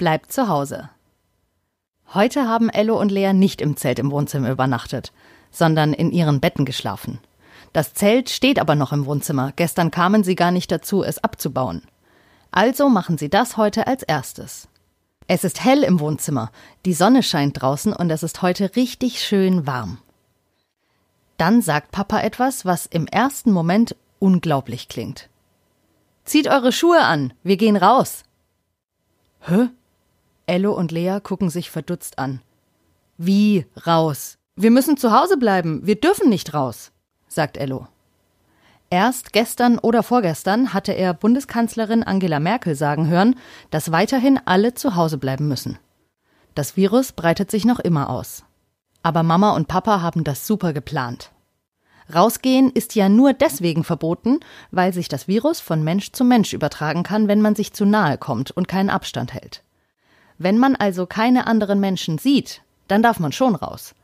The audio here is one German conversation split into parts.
bleibt zu Hause. Heute haben Ello und Lea nicht im Zelt im Wohnzimmer übernachtet, sondern in ihren Betten geschlafen. Das Zelt steht aber noch im Wohnzimmer. Gestern kamen sie gar nicht dazu, es abzubauen. Also machen sie das heute als erstes. Es ist hell im Wohnzimmer, die Sonne scheint draußen und es ist heute richtig schön warm. Dann sagt Papa etwas, was im ersten Moment unglaublich klingt. Zieht eure Schuhe an, wir gehen raus. Hä? Ello und Lea gucken sich verdutzt an. Wie raus? Wir müssen zu Hause bleiben, wir dürfen nicht raus, sagt Ello. Erst gestern oder vorgestern hatte er Bundeskanzlerin Angela Merkel sagen hören, dass weiterhin alle zu Hause bleiben müssen. Das Virus breitet sich noch immer aus. Aber Mama und Papa haben das super geplant. Rausgehen ist ja nur deswegen verboten, weil sich das Virus von Mensch zu Mensch übertragen kann, wenn man sich zu nahe kommt und keinen Abstand hält. Wenn man also keine anderen Menschen sieht, dann darf man schon raus.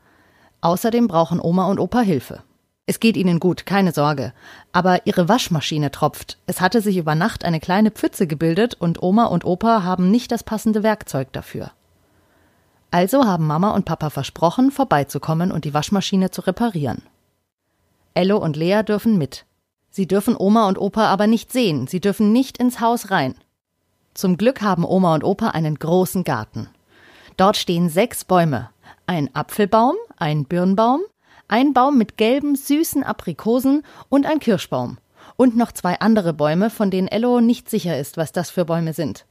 Außerdem brauchen Oma und Opa Hilfe. Es geht ihnen gut, keine Sorge. Aber ihre Waschmaschine tropft. Es hatte sich über Nacht eine kleine Pfütze gebildet und Oma und Opa haben nicht das passende Werkzeug dafür. Also haben Mama und Papa versprochen, vorbeizukommen und die Waschmaschine zu reparieren. Ello und Lea dürfen mit. Sie dürfen Oma und Opa aber nicht sehen, sie dürfen nicht ins Haus rein. Zum Glück haben Oma und Opa einen großen Garten. Dort stehen sechs Bäume, ein Apfelbaum, ein Birnbaum, ein Baum mit gelben, süßen Aprikosen und ein Kirschbaum. Und noch zwei andere Bäume, von denen Ello nicht sicher ist, was das für Bäume sind.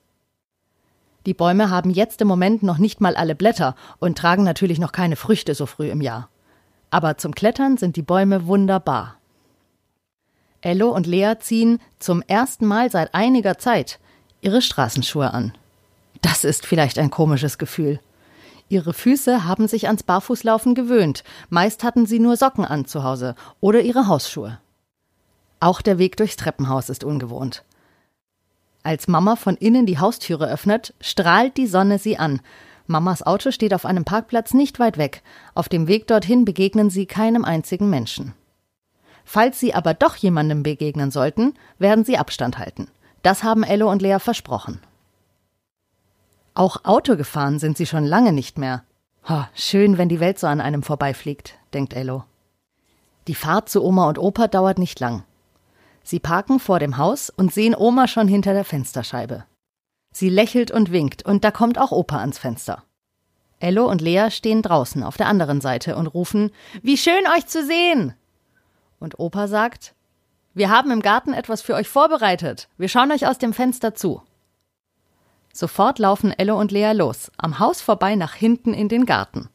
Die Bäume haben jetzt im Moment noch nicht mal alle Blätter und tragen natürlich noch keine Früchte so früh im Jahr. Aber zum Klettern sind die Bäume wunderbar. Ello und Lea ziehen zum ersten Mal seit einiger Zeit ihre Straßenschuhe an. Das ist vielleicht ein komisches Gefühl. Ihre Füße haben sich ans Barfußlaufen gewöhnt. Meist hatten sie nur Socken an zu Hause oder ihre Hausschuhe. Auch der Weg durchs Treppenhaus ist ungewohnt. Als Mama von innen die Haustüre öffnet, strahlt die Sonne sie an. Mamas Auto steht auf einem Parkplatz nicht weit weg. Auf dem Weg dorthin begegnen sie keinem einzigen Menschen. Falls sie aber doch jemandem begegnen sollten, werden sie Abstand halten. Das haben Ello und Lea versprochen. Auch Auto gefahren sind sie schon lange nicht mehr. Oh, schön, wenn die Welt so an einem vorbeifliegt, denkt Ello. Die Fahrt zu Oma und Opa dauert nicht lang. Sie parken vor dem Haus und sehen Oma schon hinter der Fensterscheibe. Sie lächelt und winkt, und da kommt auch Opa ans Fenster. Ello und Lea stehen draußen auf der anderen Seite und rufen Wie schön euch zu sehen. Und Opa sagt Wir haben im Garten etwas für euch vorbereitet. Wir schauen euch aus dem Fenster zu. Sofort laufen Elle und Lea los, am Haus vorbei nach hinten in den Garten.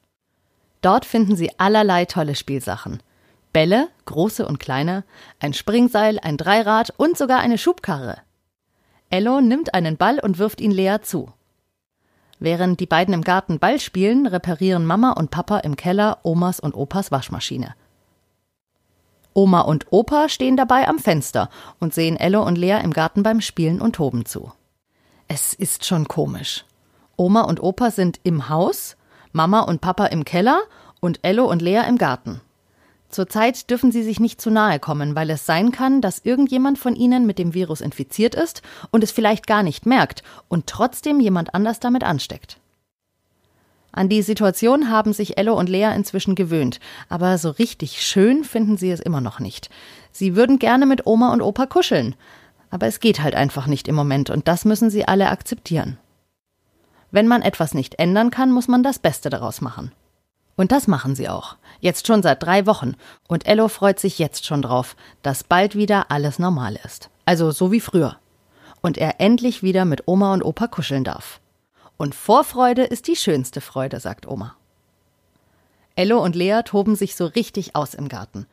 Dort finden sie allerlei tolle Spielsachen. Bälle, große und kleine, ein Springseil, ein Dreirad und sogar eine Schubkarre. Ello nimmt einen Ball und wirft ihn Lea zu. Während die beiden im Garten Ball spielen, reparieren Mama und Papa im Keller Omas und Opas Waschmaschine. Oma und Opa stehen dabei am Fenster und sehen Ello und Lea im Garten beim Spielen und Toben zu. Es ist schon komisch. Oma und Opa sind im Haus, Mama und Papa im Keller und Ello und Lea im Garten. Zurzeit dürfen sie sich nicht zu nahe kommen, weil es sein kann, dass irgendjemand von ihnen mit dem Virus infiziert ist und es vielleicht gar nicht merkt und trotzdem jemand anders damit ansteckt. An die Situation haben sich Ello und Lea inzwischen gewöhnt, aber so richtig schön finden sie es immer noch nicht. Sie würden gerne mit Oma und Opa kuscheln, aber es geht halt einfach nicht im Moment und das müssen sie alle akzeptieren. Wenn man etwas nicht ändern kann, muss man das Beste daraus machen. Und das machen sie auch. Jetzt schon seit drei Wochen. Und Ello freut sich jetzt schon drauf, dass bald wieder alles normal ist. Also so wie früher. Und er endlich wieder mit Oma und Opa kuscheln darf. Und Vorfreude ist die schönste Freude, sagt Oma. Ello und Lea toben sich so richtig aus im Garten.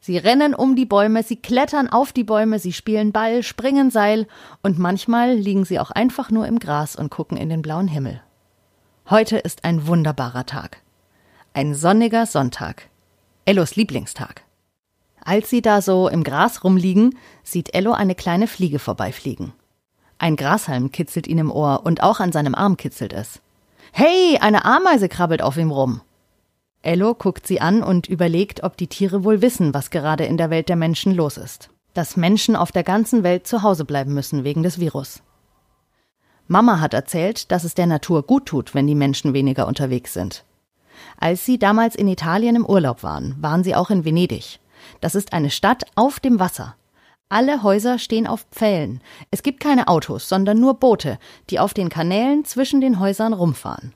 Sie rennen um die Bäume, sie klettern auf die Bäume, sie spielen Ball, springen Seil und manchmal liegen sie auch einfach nur im Gras und gucken in den blauen Himmel. Heute ist ein wunderbarer Tag. Ein sonniger Sonntag. Ellos Lieblingstag. Als sie da so im Gras rumliegen, sieht Ello eine kleine Fliege vorbeifliegen. Ein Grashalm kitzelt ihn im Ohr und auch an seinem Arm kitzelt es. Hey, eine Ameise krabbelt auf ihm rum. Ello guckt sie an und überlegt, ob die Tiere wohl wissen, was gerade in der Welt der Menschen los ist. Dass Menschen auf der ganzen Welt zu Hause bleiben müssen wegen des Virus. Mama hat erzählt, dass es der Natur gut tut, wenn die Menschen weniger unterwegs sind. Als sie damals in Italien im Urlaub waren, waren sie auch in Venedig. Das ist eine Stadt auf dem Wasser. Alle Häuser stehen auf Pfählen. Es gibt keine Autos, sondern nur Boote, die auf den Kanälen zwischen den Häusern rumfahren.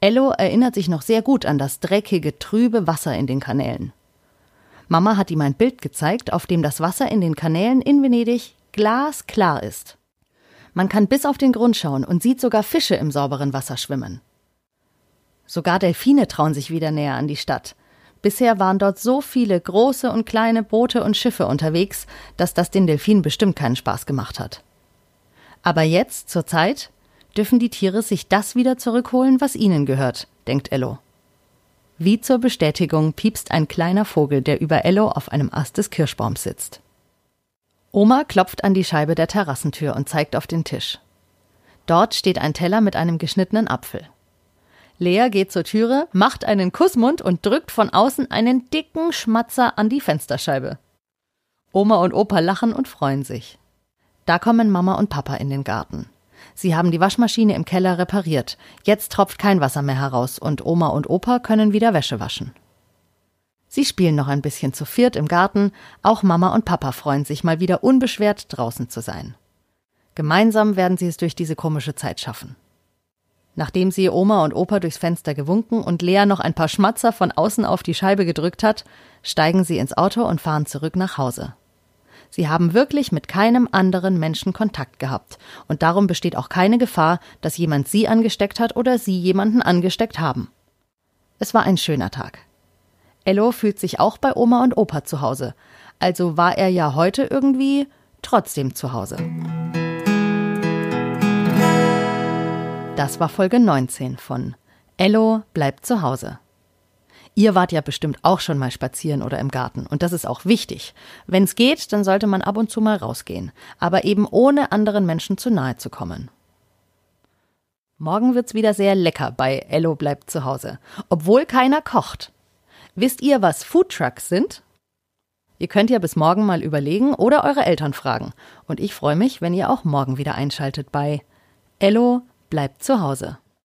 Ello erinnert sich noch sehr gut an das dreckige, trübe Wasser in den Kanälen. Mama hat ihm ein Bild gezeigt, auf dem das Wasser in den Kanälen in Venedig glasklar ist. Man kann bis auf den Grund schauen und sieht sogar Fische im sauberen Wasser schwimmen. Sogar Delfine trauen sich wieder näher an die Stadt. Bisher waren dort so viele große und kleine Boote und Schiffe unterwegs, dass das den Delfinen bestimmt keinen Spaß gemacht hat. Aber jetzt, zur Zeit, dürfen die Tiere sich das wieder zurückholen, was ihnen gehört, denkt Ello. Wie zur Bestätigung piepst ein kleiner Vogel, der über Ello auf einem Ast des Kirschbaums sitzt. Oma klopft an die Scheibe der Terrassentür und zeigt auf den Tisch. Dort steht ein Teller mit einem geschnittenen Apfel. Lea geht zur Türe, macht einen Kussmund und drückt von außen einen dicken Schmatzer an die Fensterscheibe. Oma und Opa lachen und freuen sich. Da kommen Mama und Papa in den Garten. Sie haben die Waschmaschine im Keller repariert. Jetzt tropft kein Wasser mehr heraus und Oma und Opa können wieder Wäsche waschen. Sie spielen noch ein bisschen zu viert im Garten. Auch Mama und Papa freuen sich, mal wieder unbeschwert draußen zu sein. Gemeinsam werden sie es durch diese komische Zeit schaffen. Nachdem sie Oma und Opa durchs Fenster gewunken und Lea noch ein paar Schmatzer von außen auf die Scheibe gedrückt hat, steigen sie ins Auto und fahren zurück nach Hause. Sie haben wirklich mit keinem anderen Menschen Kontakt gehabt, und darum besteht auch keine Gefahr, dass jemand sie angesteckt hat oder sie jemanden angesteckt haben. Es war ein schöner Tag. Ello fühlt sich auch bei Oma und Opa zu Hause, also war er ja heute irgendwie trotzdem zu Hause. Das war Folge 19 von Ello bleibt zu Hause. Ihr wart ja bestimmt auch schon mal spazieren oder im Garten und das ist auch wichtig. Wenn es geht, dann sollte man ab und zu mal rausgehen, aber eben ohne anderen Menschen zu nahe zu kommen. Morgen wird's wieder sehr lecker bei Ello bleibt zu Hause, obwohl keiner kocht. Wisst ihr, was Foodtrucks sind? Ihr könnt ja bis morgen mal überlegen oder eure Eltern fragen. Und ich freue mich, wenn ihr auch morgen wieder einschaltet bei Ello bleibt zu Hause.